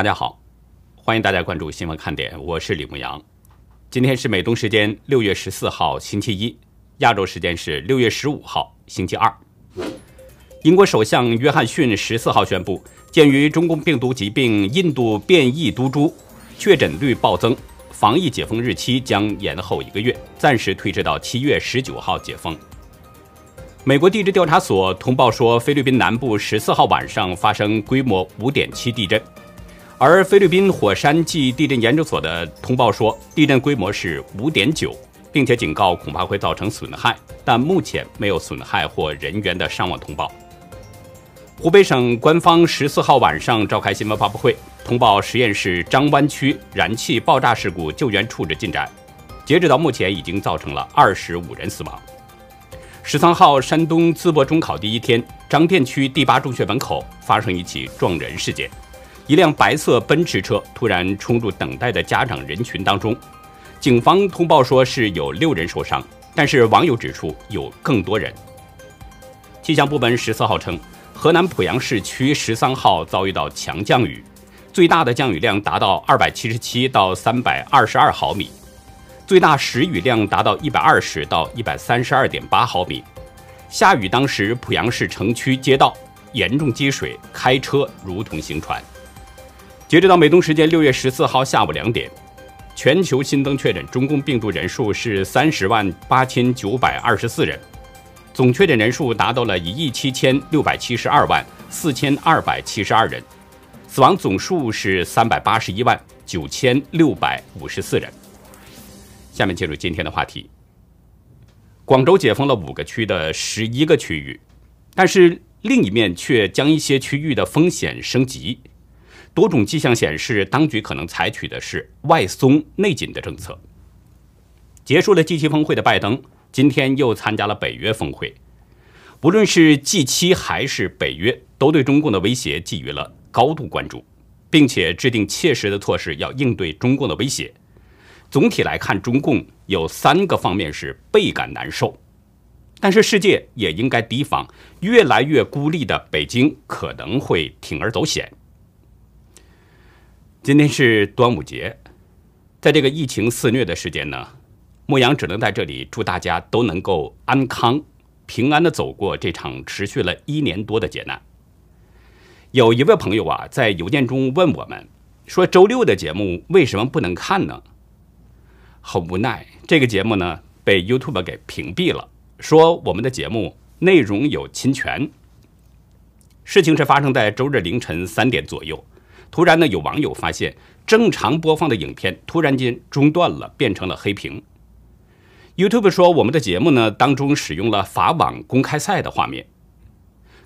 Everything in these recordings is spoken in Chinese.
大家好，欢迎大家关注新闻看点，我是李牧阳。今天是美东时间六月十四号星期一，亚洲时间是六月十五号星期二。英国首相约翰逊十四号宣布，鉴于中共病毒疾病印度变异毒株确诊率暴增，防疫解封日期将延后一个月，暂时推迟到七月十九号解封。美国地质调查所通报说，菲律宾南部十四号晚上发生规模五点七地震。而菲律宾火山暨地震研究所的通报说，地震规模是五点九，并且警告恐怕会造成损害，但目前没有损害或人员的伤亡通报。湖北省官方十四号晚上召开新闻发布会，通报实验室张湾区燃气爆炸事故救援处置进展，截止到目前已经造成了二十五人死亡。十三号，山东淄博中考第一天，张店区第八中学门口发生一起撞人事件。一辆白色奔驰车突然冲入等待的家长人群当中，警方通报说是有六人受伤，但是网友指出有更多人。气象部门十四号称，河南濮阳市区十三号遭遇到强降雨，最大的降雨量达到二百七十七到三百二十二毫米，最大时雨量达到一百二十到一百三十二点八毫米。下雨当时，濮阳市城区街道严重积水，开车如同行船。截止到美东时间六月十四号下午两点，全球新增确诊中共病毒人数是三十万八千九百二十四人，总确诊人数达到了一亿七千六百七十二万四千二百七十二人，死亡总数是三百八十一万九千六百五十四人。下面进入今天的话题。广州解封了五个区的十一个区域，但是另一面却将一些区域的风险升级。多种迹象显示，当局可能采取的是外松内紧的政策。结束了 G7 峰会的拜登，今天又参加了北约峰会。无论是 G7 还是北约，都对中共的威胁给予了高度关注，并且制定切实的措施要应对中共的威胁。总体来看，中共有三个方面是倍感难受，但是世界也应该提防越来越孤立的北京可能会铤而走险。今天是端午节，在这个疫情肆虐的时间呢，牧羊只能在这里祝大家都能够安康、平安的走过这场持续了一年多的劫难。有一位朋友啊，在邮件中问我们说：“周六的节目为什么不能看呢？”很无奈，这个节目呢被 YouTube 给屏蔽了，说我们的节目内容有侵权。事情是发生在周日凌晨三点左右。突然呢，有网友发现正常播放的影片突然间中断了，变成了黑屏。YouTube 说我们的节目呢当中使用了法网公开赛的画面，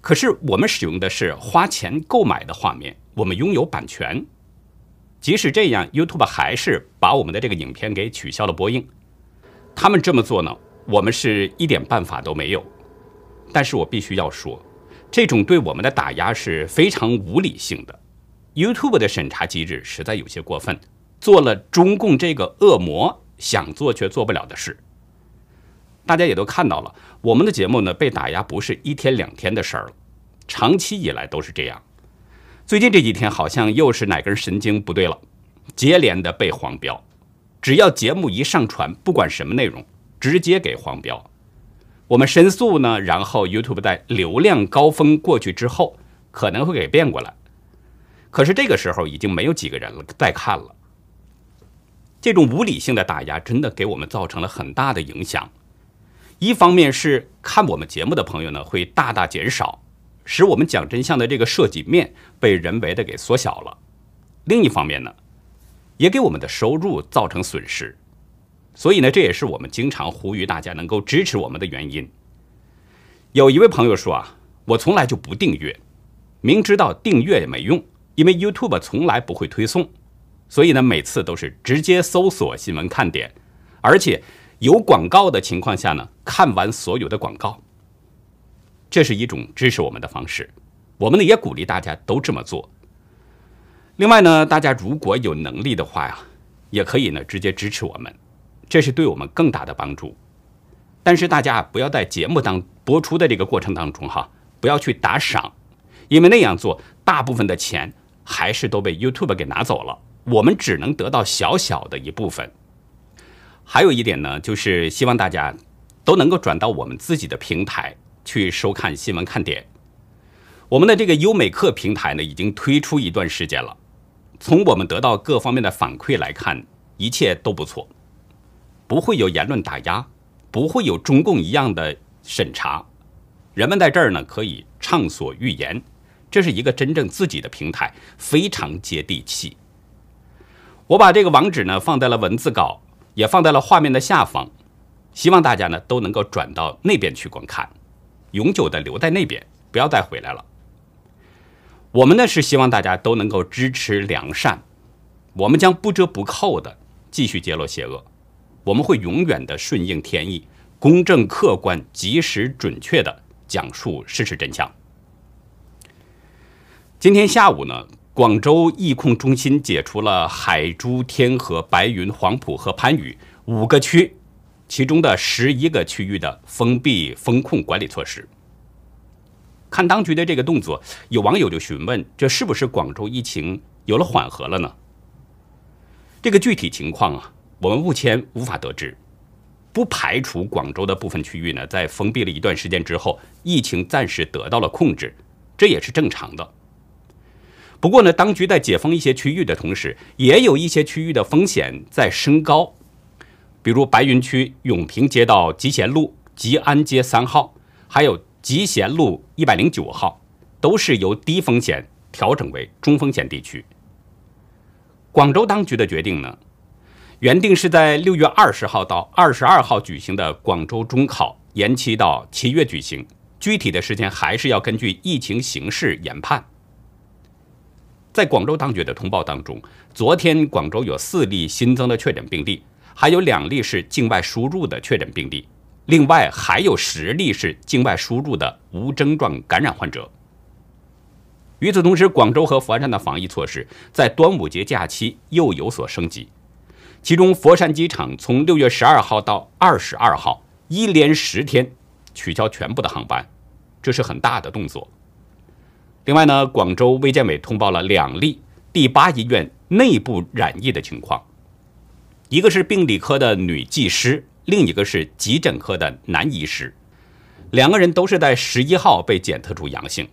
可是我们使用的是花钱购买的画面，我们拥有版权。即使这样，YouTube 还是把我们的这个影片给取消了播映。他们这么做呢，我们是一点办法都没有。但是我必须要说，这种对我们的打压是非常无理性的。YouTube 的审查机制实在有些过分，做了中共这个恶魔想做却做不了的事。大家也都看到了，我们的节目呢被打压不是一天两天的事儿了，长期以来都是这样。最近这几天好像又是哪根神经不对了，接连的被黄标。只要节目一上传，不管什么内容，直接给黄标。我们申诉呢，然后 YouTube 在流量高峰过去之后，可能会给变过来。可是这个时候已经没有几个人了，再看了。这种无理性的打压，真的给我们造成了很大的影响。一方面是看我们节目的朋友呢会大大减少，使我们讲真相的这个涉及面被人为的给缩小了；另一方面呢，也给我们的收入造成损失。所以呢，这也是我们经常呼吁大家能够支持我们的原因。有一位朋友说啊，我从来就不订阅，明知道订阅也没用。因为 YouTube 从来不会推送，所以呢，每次都是直接搜索新闻看点，而且有广告的情况下呢，看完所有的广告。这是一种支持我们的方式，我们呢也鼓励大家都这么做。另外呢，大家如果有能力的话呀，也可以呢直接支持我们，这是对我们更大的帮助。但是大家不要在节目当播出的这个过程当中哈，不要去打赏，因为那样做大部分的钱。还是都被 YouTube 给拿走了，我们只能得到小小的一部分。还有一点呢，就是希望大家都能够转到我们自己的平台去收看新闻看点。我们的这个优美客平台呢，已经推出一段时间了，从我们得到各方面的反馈来看，一切都不错，不会有言论打压，不会有中共一样的审查，人们在这儿呢可以畅所欲言。这是一个真正自己的平台，非常接地气。我把这个网址呢放在了文字稿，也放在了画面的下方，希望大家呢都能够转到那边去观看，永久的留在那边，不要再回来了。我们呢是希望大家都能够支持良善，我们将不折不扣的继续揭露邪恶，我们会永远的顺应天意，公正客观、及时准确的讲述事实真相。今天下午呢，广州疫控中心解除了海珠、天河、白云、黄埔和番禺五个区，其中的十一个区域的封闭封控管理措施。看当局的这个动作，有网友就询问：这是不是广州疫情有了缓和了呢？这个具体情况啊，我们目前无法得知，不排除广州的部分区域呢，在封闭了一段时间之后，疫情暂时得到了控制，这也是正常的。不过呢，当局在解封一些区域的同时，也有一些区域的风险在升高，比如白云区永平街道集贤路吉安街三号，还有集贤路一百零九号，都是由低风险调整为中风险地区。广州当局的决定呢，原定是在六月二十号到二十二号举行的广州中考延期到七月举行，具体的时间还是要根据疫情形势研判。在广州当局的通报当中，昨天广州有四例新增的确诊病例，还有两例是境外输入的确诊病例，另外还有十例是境外输入的无症状感染患者。与此同时，广州和佛山的防疫措施在端午节假期又有所升级，其中佛山机场从六月十二号到二十二号一连十天取消全部的航班，这是很大的动作。另外呢，广州卫健委通报了两例第八医院内部染疫的情况，一个是病理科的女技师，另一个是急诊科的男医师，两个人都是在十一号被检测出阳性。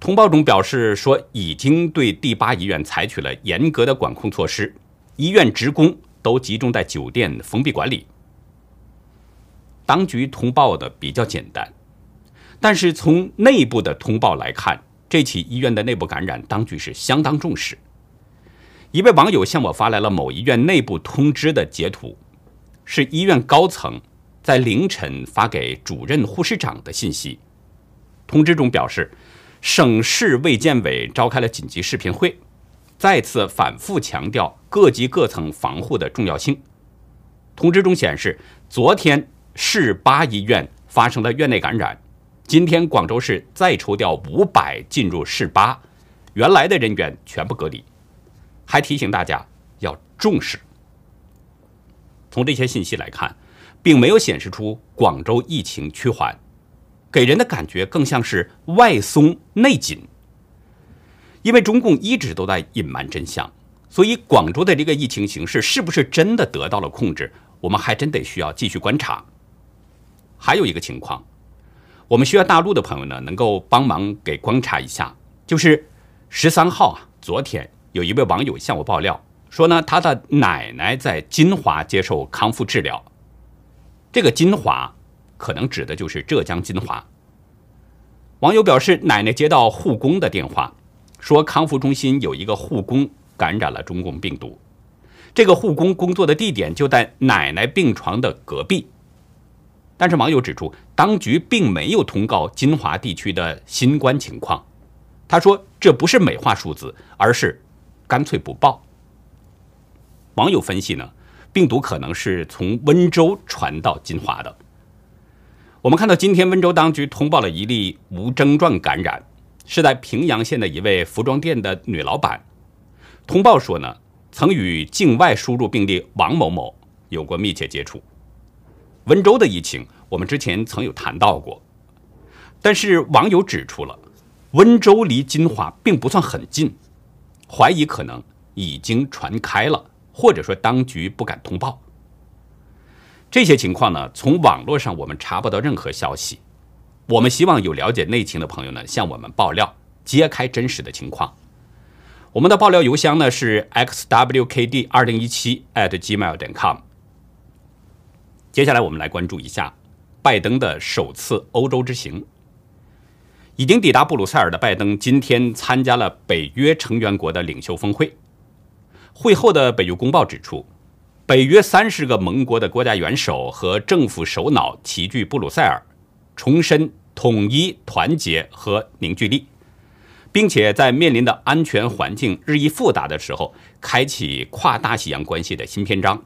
通报中表示说，已经对第八医院采取了严格的管控措施，医院职工都集中在酒店封闭管理。当局通报的比较简单。但是从内部的通报来看，这起医院的内部感染，当局是相当重视。一位网友向我发来了某医院内部通知的截图，是医院高层在凌晨发给主任护士长的信息。通知中表示，省市卫健委召开了紧急视频会，再次反复强调各级各层防护的重要性。通知中显示，昨天市八医院发生了院内感染。今天广州市再抽调五百进入市八，原来的人员全部隔离，还提醒大家要重视。从这些信息来看，并没有显示出广州疫情趋缓，给人的感觉更像是外松内紧。因为中共一直都在隐瞒真相，所以广州的这个疫情形势是不是真的得到了控制，我们还真得需要继续观察。还有一个情况。我们需要大陆的朋友呢，能够帮忙给观察一下。就是十三号啊，昨天有一位网友向我爆料说呢，他的奶奶在金华接受康复治疗。这个金华可能指的就是浙江金华。网友表示，奶奶接到护工的电话，说康复中心有一个护工感染了中共病毒，这个护工工作的地点就在奶奶病床的隔壁。但是网友指出，当局并没有通告金华地区的新冠情况。他说，这不是美化数字，而是干脆不报。网友分析呢，病毒可能是从温州传到金华的。我们看到，今天温州当局通报了一例无症状感染，是在平阳县的一位服装店的女老板。通报说呢，曾与境外输入病例王某某有过密切接触。温州的疫情，我们之前曾有谈到过，但是网友指出了，温州离金华并不算很近，怀疑可能已经传开了，或者说当局不敢通报。这些情况呢，从网络上我们查不到任何消息。我们希望有了解内情的朋友呢，向我们爆料，揭开真实的情况。我们的爆料邮箱呢是 xwkd 二零一七 at gmail.com。接下来我们来关注一下拜登的首次欧洲之行。已经抵达布鲁塞尔的拜登今天参加了北约成员国的领袖峰会。会后的北约公报指出，北约三十个盟国的国家元首和政府首脑齐聚布鲁塞尔，重申统一、团结和凝聚力。并且在面临的安全环境日益复杂的时候，开启跨大西洋关系的新篇章。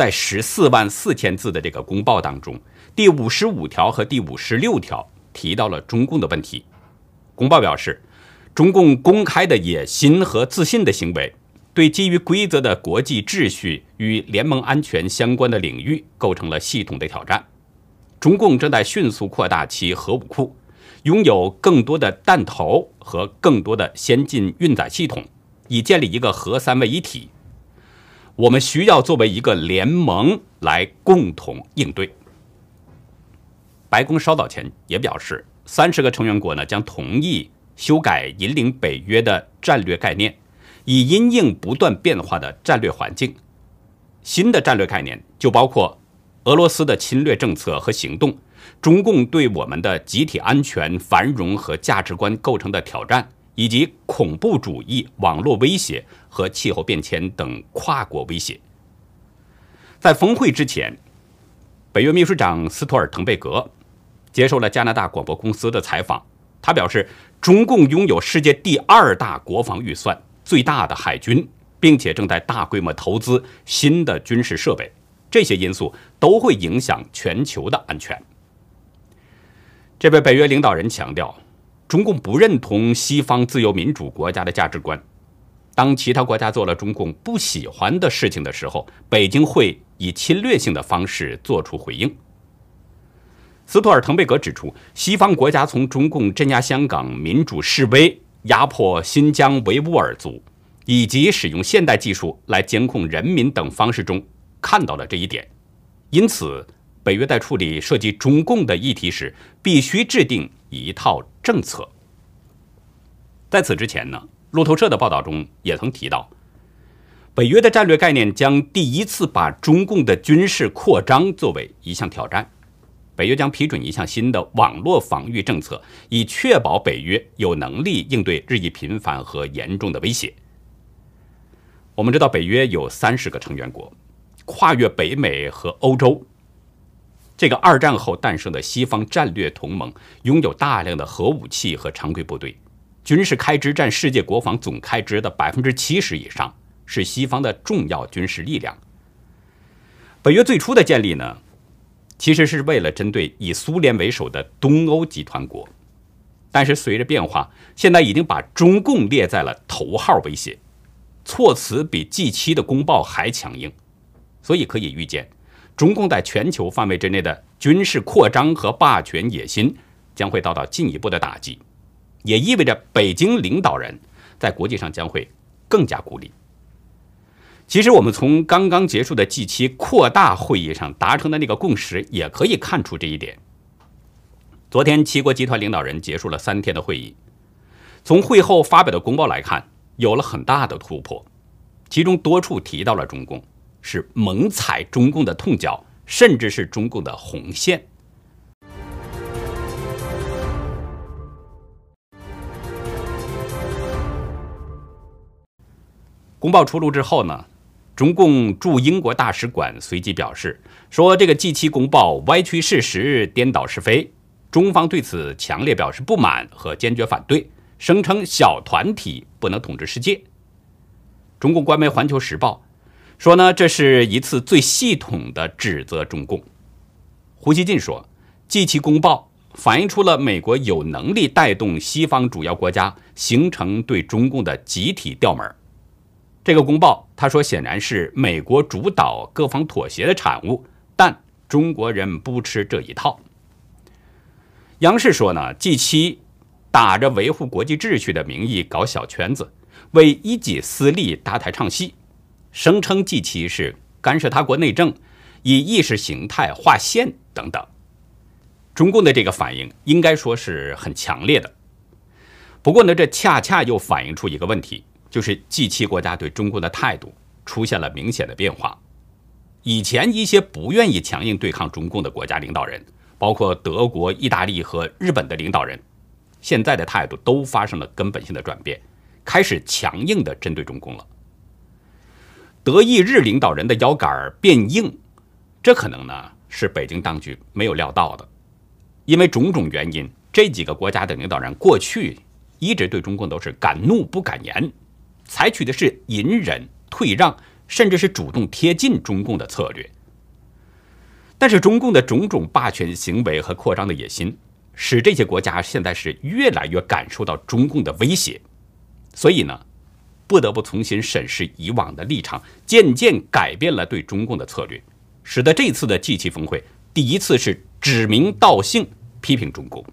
在十四万四千字的这个公报当中，第五十五条和第五十六条提到了中共的问题。公报表示，中共公开的野心和自信的行为，对基于规则的国际秩序与联盟安全相关的领域构成了系统的挑战。中共正在迅速扩大其核武库。拥有更多的弹头和更多的先进运载系统，以建立一个核三位一体。我们需要作为一个联盟来共同应对。白宫稍早前也表示，三十个成员国呢将同意修改引领北约的战略概念，以因应不断变化的战略环境。新的战略概念就包括俄罗斯的侵略政策和行动。中共对我们的集体安全、繁荣和价值观构成的挑战，以及恐怖主义、网络威胁和气候变迁等跨国威胁。在峰会之前，北约秘书长斯托尔滕贝格接受了加拿大广播公司的采访。他表示，中共拥有世界第二大国防预算、最大的海军，并且正在大规模投资新的军事设备。这些因素都会影响全球的安全。这位北约领导人强调，中共不认同西方自由民主国家的价值观。当其他国家做了中共不喜欢的事情的时候，北京会以侵略性的方式做出回应。斯托尔滕贝格指出，西方国家从中共镇压香港民主示威、压迫新疆维吾尔族，以及使用现代技术来监控人民等方式中看到了这一点，因此。北约在处理涉及中共的议题时，必须制定一套政策。在此之前呢，路透社的报道中也曾提到，北约的战略概念将第一次把中共的军事扩张作为一项挑战。北约将批准一项新的网络防御政策，以确保北约有能力应对日益频繁和严重的威胁。我们知道，北约有三十个成员国，跨越北美和欧洲。这个二战后诞生的西方战略同盟拥有大量的核武器和常规部队，军事开支占世界国防总开支的百分之七十以上，是西方的重要军事力量。北约最初的建立呢，其实是为了针对以苏联为首的东欧集团国，但是随着变化，现在已经把中共列在了头号威胁，措辞比 G 七的公报还强硬，所以可以预见。中共在全球范围之内的军事扩张和霸权野心将会遭到进一步的打击，也意味着北京领导人在国际上将会更加孤立。其实，我们从刚刚结束的 G7 扩大会议上达成的那个共识也可以看出这一点。昨天，七国集团领导人结束了三天的会议，从会后发表的公报来看，有了很大的突破，其中多处提到了中共。是猛踩中共的痛脚，甚至是中共的红线。公报出炉之后呢，中共驻英国大使馆随即表示说：“这个 G 七公报歪曲事实、颠倒是非，中方对此强烈表示不满和坚决反对，声称小团体不能统治世界。”中共官媒《环球时报》。说呢，这是一次最系统的指责中共。胡锡进说，G7 公报反映出了美国有能力带动西方主要国家形成对中共的集体调门。这个公报，他说显然是美国主导、各方妥协的产物，但中国人不吃这一套。央视说呢，G7 打着维护国际秩序的名义搞小圈子。为一己私利搭台唱戏，声称 G 七是干涉他国内政，以意识形态划线等等。中共的这个反应应该说是很强烈的。不过呢，这恰恰又反映出一个问题，就是 G 七国家对中共的态度出现了明显的变化。以前一些不愿意强硬对抗中共的国家领导人，包括德国、意大利和日本的领导人，现在的态度都发生了根本性的转变，开始强硬的针对中共了。德意日领导人的腰杆变硬，这可能呢是北京当局没有料到的，因为种种原因，这几个国家的领导人过去一直对中共都是敢怒不敢言，采取的是隐忍退让。甚至是主动贴近中共的策略，但是中共的种种霸权行为和扩张的野心，使这些国家现在是越来越感受到中共的威胁，所以呢，不得不重新审视以往的立场，渐渐改变了对中共的策略，使得这次的 G7 峰会第一次是指名道姓批评中共。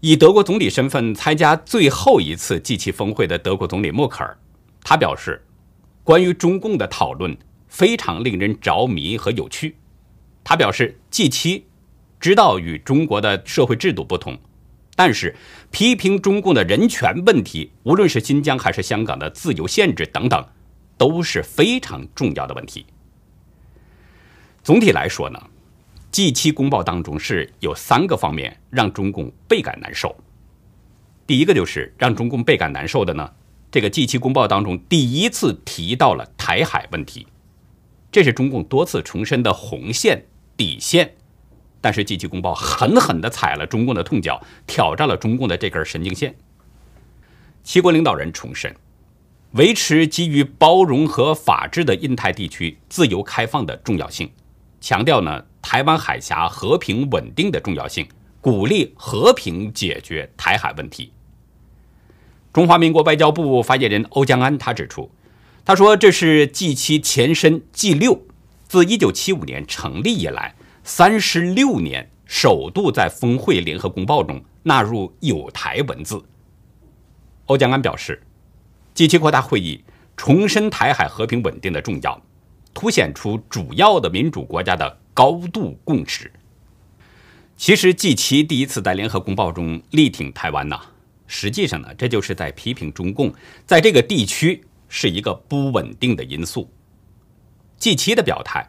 以德国总理身份参加最后一次 G7 峰会的德国总理默克尔，他表示。关于中共的讨论非常令人着迷和有趣。他表示，G7 知道与中国的社会制度不同，但是批评中共的人权问题，无论是新疆还是香港的自由限制等等，都是非常重要的问题。总体来说呢，G7 公报当中是有三个方面让中共倍感难受。第一个就是让中共倍感难受的呢。这个 G7 公报当中第一次提到了台海问题，这是中共多次重申的红线底线。但是 G7 公报狠狠地踩了中共的痛脚，挑战了中共的这根神经线。七国领导人重申，维持基于包容和法治的印太地区自由开放的重要性，强调呢台湾海峡和平稳定的重要性，鼓励和平解决台海问题。中华民国外交部发言人欧江安他指出，他说这是 G7 前身 G6 自1975年成立以来三十六年首度在峰会联合公报中纳入有台文字。欧江安表示，G7 扩大会议重申台海和平稳定的重要，凸显出主要的民主国家的高度共识。其实 G7 第一次在联合公报中力挺台湾呐。实际上呢，这就是在批评中共在这个地区是一个不稳定的因素。G7 的表态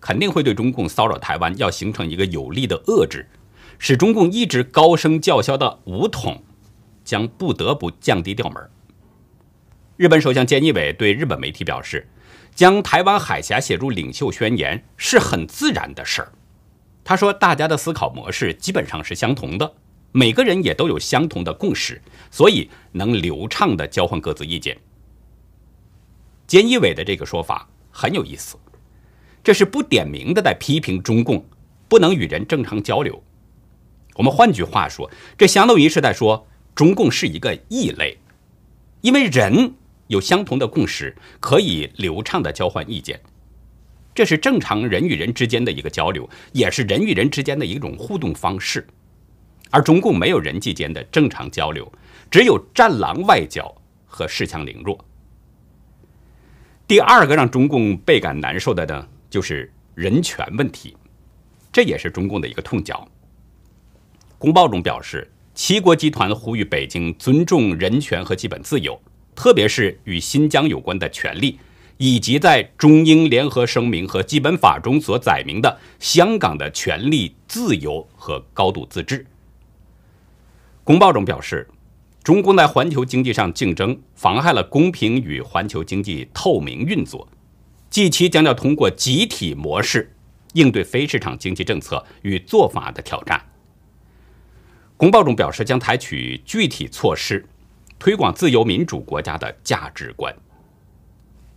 肯定会对中共骚扰台湾要形成一个有力的遏制，使中共一直高声叫嚣的武统将不得不降低调门。日本首相菅义伟对日本媒体表示，将台湾海峡写入领袖宣言是很自然的事儿。他说，大家的思考模式基本上是相同的。每个人也都有相同的共识，所以能流畅的交换各自意见。菅义伟的这个说法很有意思，这是不点名的在批评中共不能与人正常交流。我们换句话说，这相当于是在说中共是一个异类，因为人有相同的共识，可以流畅的交换意见，这是正常人与人之间的一个交流，也是人与人之间的一种互动方式。而中共没有人际间的正常交流，只有战狼外交和恃强凌弱。第二个让中共倍感难受的呢，就是人权问题，这也是中共的一个痛脚。公报中表示，七国集团呼吁北京尊重人权和基本自由，特别是与新疆有关的权利，以及在中英联合声明和基本法中所载明的香港的权利、自由和高度自治。公报中表示，中共在环球经济上竞争，妨害了公平与环球经济透明运作。G7 将要通过集体模式应对非市场经济政策与做法的挑战。公报中表示，将采取具体措施，推广自由民主国家的价值观。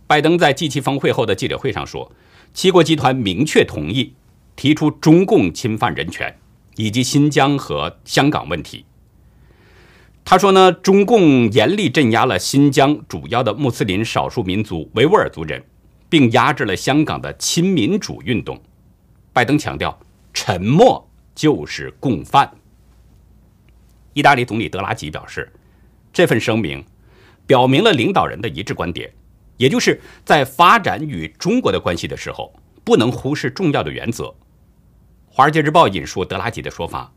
拜登在 G7 峰会后的记者会上说，七国集团明确同意提出中共侵犯人权以及新疆和香港问题。他说呢，中共严厉镇压了新疆主要的穆斯林少数民族维吾尔族人，并压制了香港的亲民主运动。拜登强调，沉默就是共犯。意大利总理德拉吉表示，这份声明表明了领导人的一致观点，也就是在发展与中国的关系的时候，不能忽视重要的原则。《华尔街日报》引述德拉吉的说法：“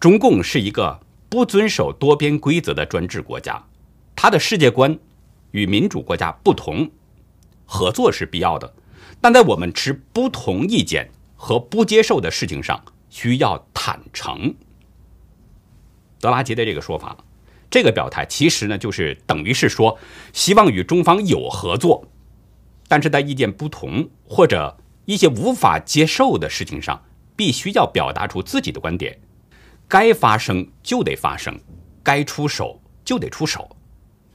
中共是一个不遵守多边规则的专制国家，它的世界观与民主国家不同。合作是必要的，但在我们持不同意见和不接受的事情上，需要坦诚。”德拉吉的这个说法。这个表态其实呢，就是等于是说，希望与中方有合作，但是在意见不同或者一些无法接受的事情上，必须要表达出自己的观点，该发生就得发生，该出手就得出手，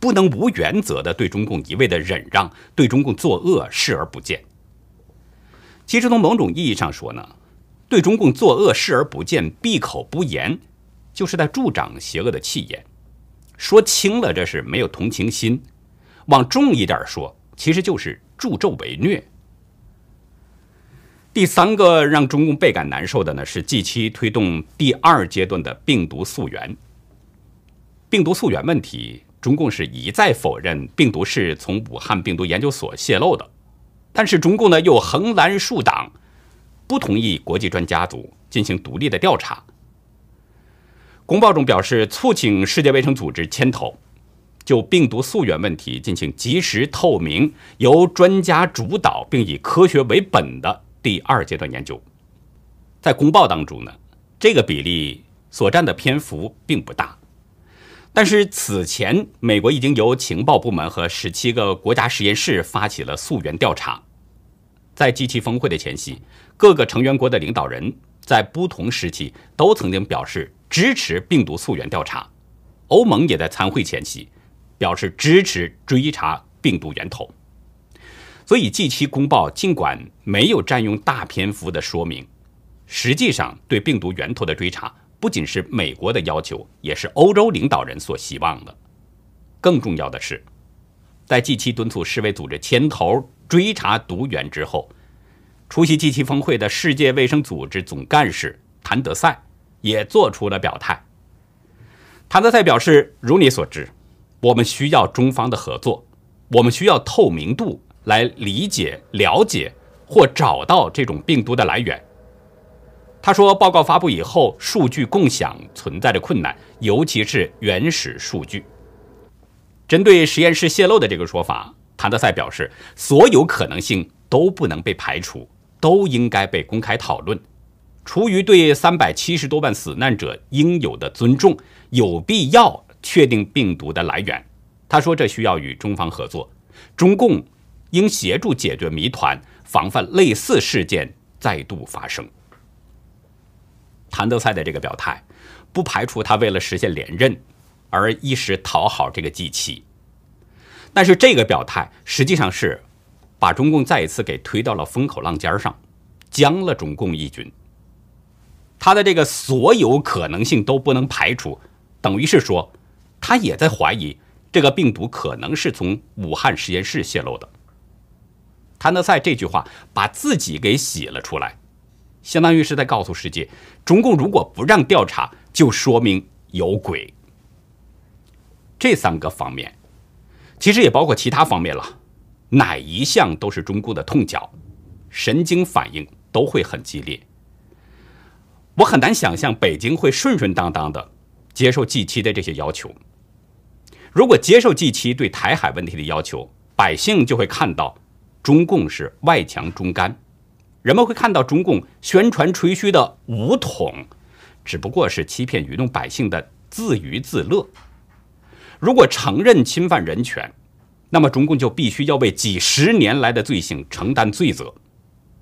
不能无原则的对中共一味的忍让，对中共作恶视而不见。其实从某种意义上说呢，对中共作恶视而不见、闭口不言，就是在助长邪恶的气焰。说轻了，这是没有同情心；往重一点说，其实就是助纣为虐。第三个让中共倍感难受的呢，是近期推动第二阶段的病毒溯源。病毒溯源问题，中共是一再否认病毒是从武汉病毒研究所泄露的，但是中共呢又横拦竖挡，不同意国际专家组进行独立的调查。公报中表示，促请世界卫生组织牵头，就病毒溯源问题进行及时、透明、由专家主导并以科学为本的第二阶段研究。在公报当中呢，这个比例所占的篇幅并不大，但是此前美国已经由情报部门和十七个国家实验室发起了溯源调查。在 G7 峰会的前夕，各个成员国的领导人在不同时期都曾经表示。支持病毒溯源调查，欧盟也在参会前夕表示支持追查病毒源头。所以，G7 公报尽管没有占用大篇幅的说明，实际上对病毒源头的追查不仅是美国的要求，也是欧洲领导人所希望的。更重要的是，在 G7 敦促世卫组织牵头追查毒源之后，出席 G7 峰会的世界卫生组织总干事谭德赛。也做出了表态。谭德赛表示：“如你所知，我们需要中方的合作，我们需要透明度来理解、了解或找到这种病毒的来源。”他说：“报告发布以后，数据共享存在着困难，尤其是原始数据。”针对实验室泄露的这个说法，谭德赛表示：“所有可能性都不能被排除，都应该被公开讨论。”出于对三百七十多万死难者应有的尊重，有必要确定病毒的来源。他说：“这需要与中方合作，中共应协助解决谜团，防范类似事件再度发生。”谭德赛的这个表态，不排除他为了实现连任而一时讨好这个 G 七，但是这个表态实际上是把中共再一次给推到了风口浪尖上，僵了中共一军。他的这个所有可能性都不能排除，等于是说，他也在怀疑这个病毒可能是从武汉实验室泄露的。谭德赛这句话把自己给洗了出来，相当于是在告诉世界：中共如果不让调查，就说明有鬼。这三个方面，其实也包括其他方面了，哪一项都是中共的痛脚，神经反应都会很激烈。我很难想象北京会顺顺当当的接受 G 七的这些要求。如果接受 G 七对台海问题的要求，百姓就会看到中共是外强中干，人们会看到中共宣传吹嘘的武统，只不过是欺骗愚弄百姓的自娱自乐。如果承认侵犯人权，那么中共就必须要为几十年来的罪行承担罪责。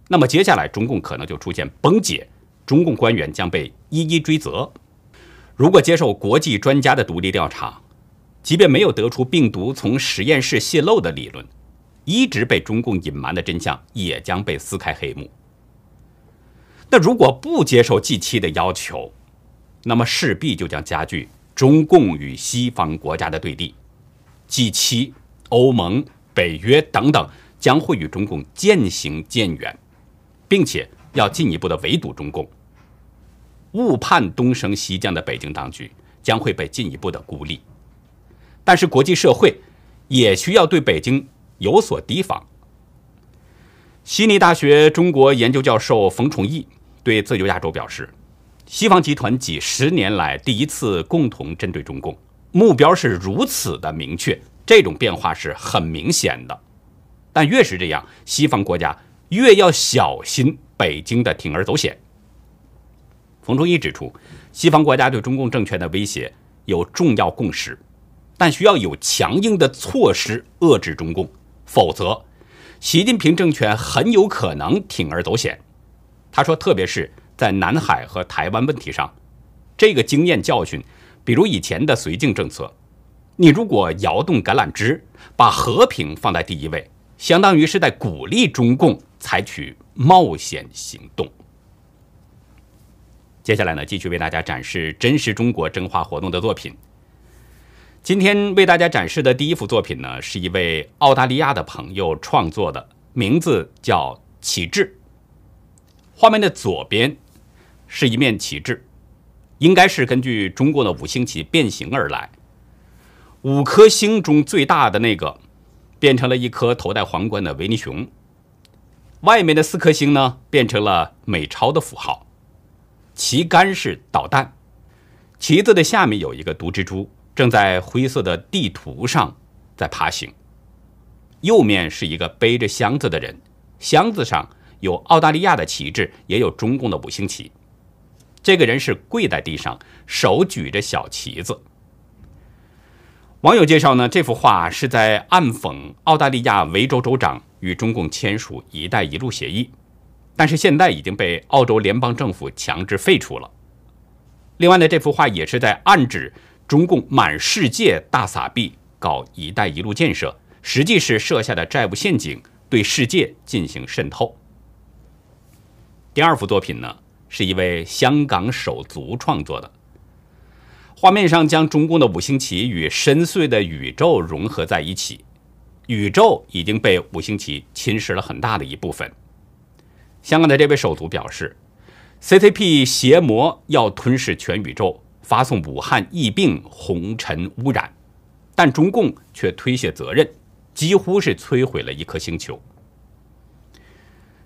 那么接下来中共可能就出现崩解。中共官员将被一一追责。如果接受国际专家的独立调查，即便没有得出病毒从实验室泄露的理论，一直被中共隐瞒的真相也将被撕开黑幕。那如果不接受 G7 的要求，那么势必就将加剧中共与西方国家的对立，G7、欧盟、北约等等将会与中共渐行渐远，并且。要进一步的围堵中共，误判东升西降的北京当局将会被进一步的孤立。但是国际社会也需要对北京有所提防。悉尼大学中国研究教授冯崇义对自由亚洲表示：“西方集团几十年来第一次共同针对中共，目标是如此的明确，这种变化是很明显的。但越是这样，西方国家越要小心北京的铤而走险。”冯崇义指出，西方国家对中共政权的威胁有重要共识，但需要有强硬的措施遏制中共，否则。习近平政权很有可能铤而走险，他说，特别是在南海和台湾问题上，这个经验教训，比如以前的绥靖政策，你如果摇动橄榄枝，把和平放在第一位，相当于是在鼓励中共采取冒险行动。接下来呢，继续为大家展示真实中国真话活动的作品。今天为大家展示的第一幅作品呢，是一位澳大利亚的朋友创作的，名字叫旗帜。画面的左边是一面旗帜，应该是根据中国的五星旗变形而来。五颗星中最大的那个变成了一颗头戴皇冠的维尼熊，外面的四颗星呢变成了美钞的符号，旗杆是导弹，旗子的下面有一个毒蜘蛛。正在灰色的地图上在爬行。右面是一个背着箱子的人，箱子上有澳大利亚的旗帜，也有中共的五星旗。这个人是跪在地上，手举着小旗子。网友介绍呢，这幅画是在暗讽澳大利亚维州州长与中共签署“一带一路”协议，但是现在已经被澳洲联邦政府强制废除了。另外呢，这幅画也是在暗指。中共满世界大撒币搞“一带一路”建设，实际是设下的债务陷阱，对世界进行渗透。第二幅作品呢，是一位香港手足创作的，画面上将中共的五星旗与深邃的宇宙融合在一起，宇宙已经被五星旗侵蚀了很大的一部分。香港的这位手足表示，CCP 邪魔要吞噬全宇宙。发送武汉疫病红尘污染，但中共却推卸责任，几乎是摧毁了一颗星球。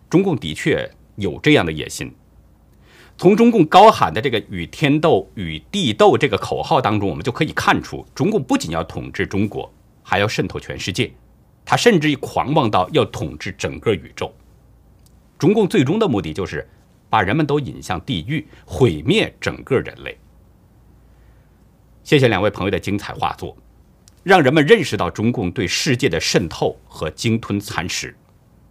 中共的确有这样的野心。从中共高喊的这个“与天斗、与地斗”这个口号当中，我们就可以看出，中共不仅要统治中国，还要渗透全世界。他甚至狂妄到要统治整个宇宙。中共最终的目的就是把人们都引向地狱，毁灭整个人类。谢谢两位朋友的精彩画作，让人们认识到中共对世界的渗透和鲸吞蚕食，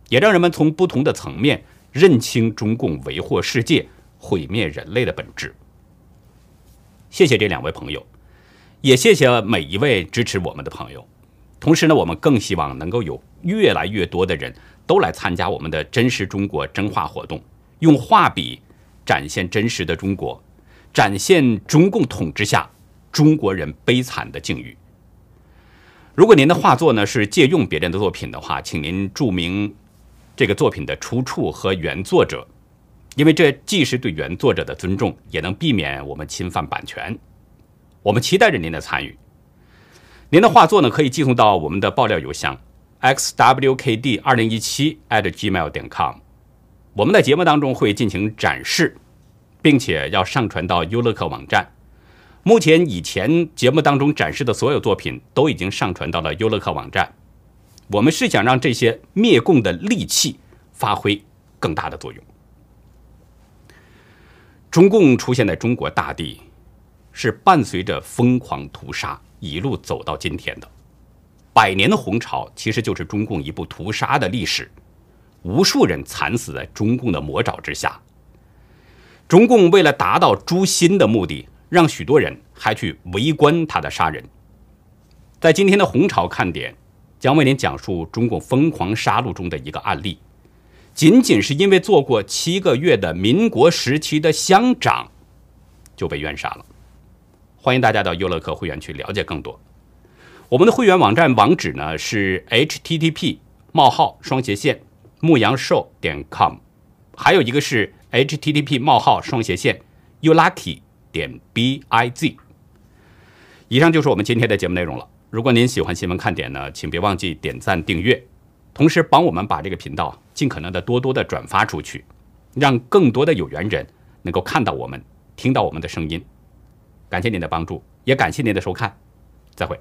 也让人们从不同的层面认清中共为祸世界、毁灭人类的本质。谢谢这两位朋友，也谢谢每一位支持我们的朋友。同时呢，我们更希望能够有越来越多的人都来参加我们的真实中国真话活动，用画笔展现真实的中国，展现中共统治下。中国人悲惨的境遇。如果您的画作呢是借用别人的作品的话，请您注明这个作品的出处和原作者，因为这既是对原作者的尊重，也能避免我们侵犯版权。我们期待着您的参与。您的画作呢可以寄送到我们的爆料邮箱 xwkd 二零一七 at gmail 点 com，我们在节目当中会进行展示，并且要上传到优乐客网站。目前以前节目当中展示的所有作品都已经上传到了优乐客网站。我们是想让这些灭共的利器发挥更大的作用。中共出现在中国大地，是伴随着疯狂屠杀一路走到今天的。百年的红潮其实就是中共一部屠杀的历史，无数人惨死在中共的魔爪之下。中共为了达到诛心的目的。让许多人还去围观他的杀人。在今天的红潮看点，将为您讲述中共疯狂杀戮中的一个案例。仅仅是因为做过七个月的民国时期的乡长，就被冤杀了。欢迎大家到优乐客会员区了解更多。我们的会员网站网址呢是 http: 冒号双斜线牧羊兽点 com，还有一个是 http: 冒号双斜线 youlucky。点 b i z，以上就是我们今天的节目内容了。如果您喜欢新闻看点呢，请别忘记点赞订阅，同时帮我们把这个频道尽可能的多多的转发出去，让更多的有缘人能够看到我们、听到我们的声音。感谢您的帮助，也感谢您的收看，再会。